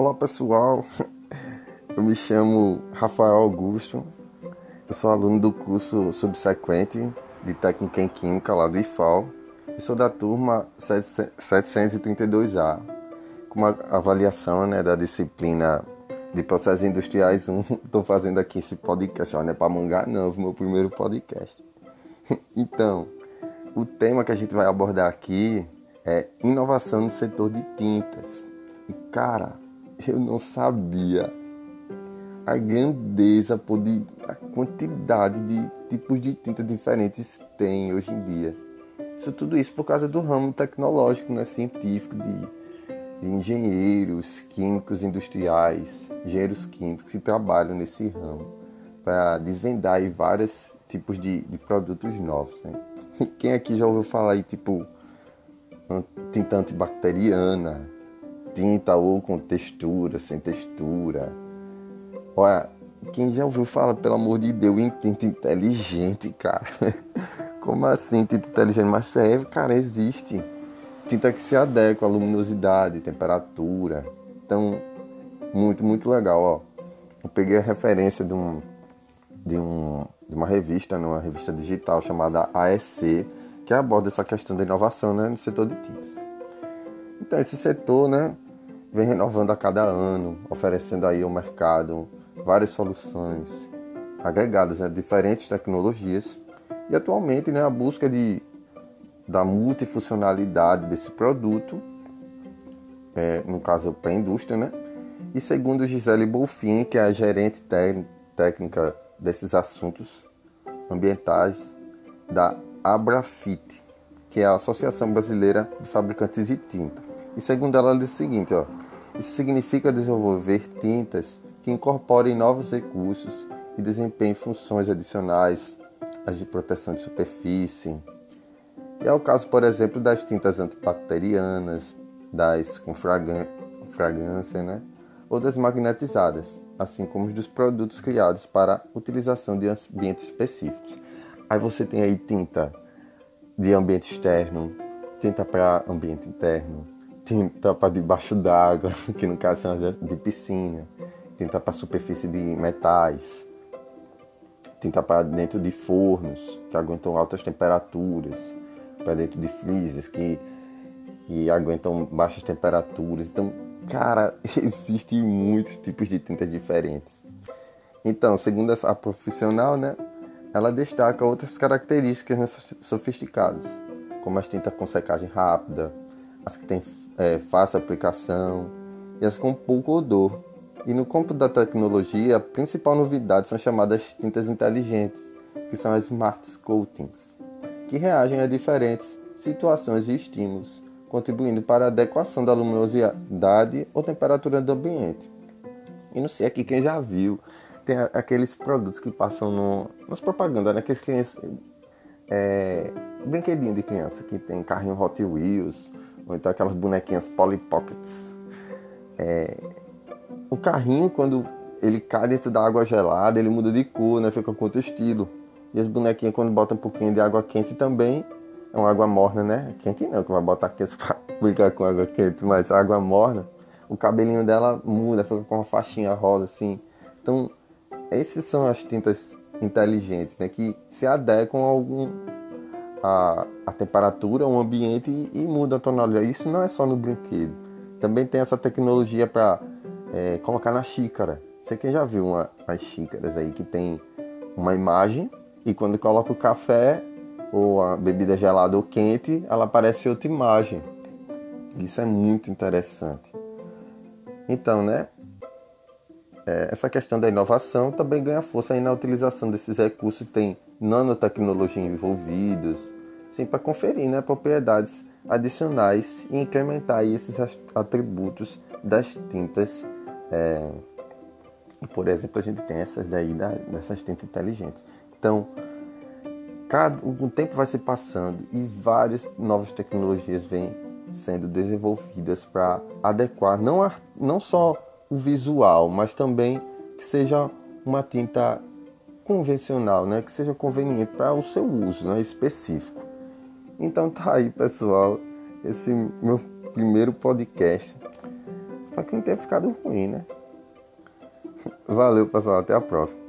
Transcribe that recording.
Olá pessoal, eu me chamo Rafael Augusto, eu sou aluno do curso subsequente de Técnica em Química lá do IFAL e sou da turma 732A, com uma avaliação né, da disciplina de processos industriais 1. Estou fazendo aqui esse podcast, não é para mangar não, meu primeiro podcast. Então, o tema que a gente vai abordar aqui é inovação no setor de tintas. E cara, eu não sabia a grandeza, a quantidade de tipos de tinta diferentes tem hoje em dia. Isso tudo isso por causa do ramo tecnológico, né, científico, de, de engenheiros químicos industriais, engenheiros químicos que trabalham nesse ramo para desvendar vários tipos de, de produtos novos. Né? Quem aqui já ouviu falar aí, tipo, tinta antibacteriana, tinta ou com textura, sem textura. Olha, quem já ouviu falar, pelo amor de Deus, em tinta inteligente, cara? Como assim tinta inteligente? Mas é, cara, existe. Tinta que se adequa à luminosidade, temperatura. Então, muito, muito legal, ó. Eu peguei a referência de, um, de, um, de uma revista, numa né, revista digital chamada AEC, que aborda essa questão da inovação né, no setor de tintas. Então esse setor né, vem renovando a cada ano, oferecendo aí ao mercado várias soluções agregadas a né, diferentes tecnologias e atualmente né, a busca de, da multifuncionalidade desse produto, é, no caso para a indústria, né? E segundo Gisele Bolfin, que é a gerente técnica desses assuntos ambientais da Abrafit, que é a Associação Brasileira de Fabricantes de Tinta. E segundo ela, ela diz o seguinte: ó, isso significa desenvolver tintas que incorporem novos recursos e desempenhem funções adicionais às de proteção de superfície. E é o caso, por exemplo, das tintas antibacterianas, das com fragrância, né? ou das magnetizadas, assim como os dos produtos criados para utilização de ambientes específicos. Aí você tem aí tinta de ambiente externo, tinta para ambiente interno, tinta para debaixo d'água, que no caso são de piscina, tinta para superfície de metais, tinta para dentro de fornos que aguentam altas temperaturas, para dentro de freezers que, que aguentam baixas temperaturas. Então, cara, existem muitos tipos de tintas diferentes. Então, segundo a profissional, né, ela destaca outras características sofisticadas, como as tintas com secagem rápida, as que têm é, fácil aplicação e as com pouco odor. E no campo da tecnologia, a principal novidade são chamadas tintas inteligentes, que são as Smart Coatings, que reagem a diferentes situações e estímulos, contribuindo para a adequação da luminosidade ou temperatura do ambiente. E não sei aqui quem já viu tem aqueles produtos que passam no, nas propagandas, né? Aqueles clientes. É, brinquedinho de criança que tem carrinho Hot Wheels, ou então aquelas bonequinhas Polly Pockets. É, o carrinho, quando ele cai dentro da água gelada, ele muda de cor, né? Fica com outro estilo. E as bonequinhas, quando botam um pouquinho de água quente também, é uma água morna, né? Quente não, que vai botar quente pra brincar com água quente, mas água morna, o cabelinho dela muda, fica com uma faixinha rosa assim. Então, essas são as tintas inteligentes, né, que se adequam a algum a, a temperatura, ao ambiente e, e muda a tonalidade. Isso não é só no brinquedo. Também tem essa tecnologia para é, colocar na xícara. Você que já viu uma, as xícaras aí que tem uma imagem e quando coloca o café ou a bebida gelada ou quente, ela aparece outra imagem. Isso é muito interessante. Então, né? é, essa questão da inovação também ganha força aí na utilização desses recursos, tem nanotecnologia envolvidos, sim, para conferir né, propriedades adicionais e incrementar esses atributos das tintas. É, por exemplo, a gente tem essas daí dessas tintas inteligentes. Então, cada, o tempo vai se passando e várias novas tecnologias vêm sendo desenvolvidas para adequar não, a, não só o visual, mas também que seja uma tinta convencional, né? que seja conveniente para o seu uso né? específico. Então tá aí, pessoal, esse meu primeiro podcast. Espero que não tenha ficado ruim, né? Valeu, pessoal. Até a próxima.